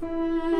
Thank you.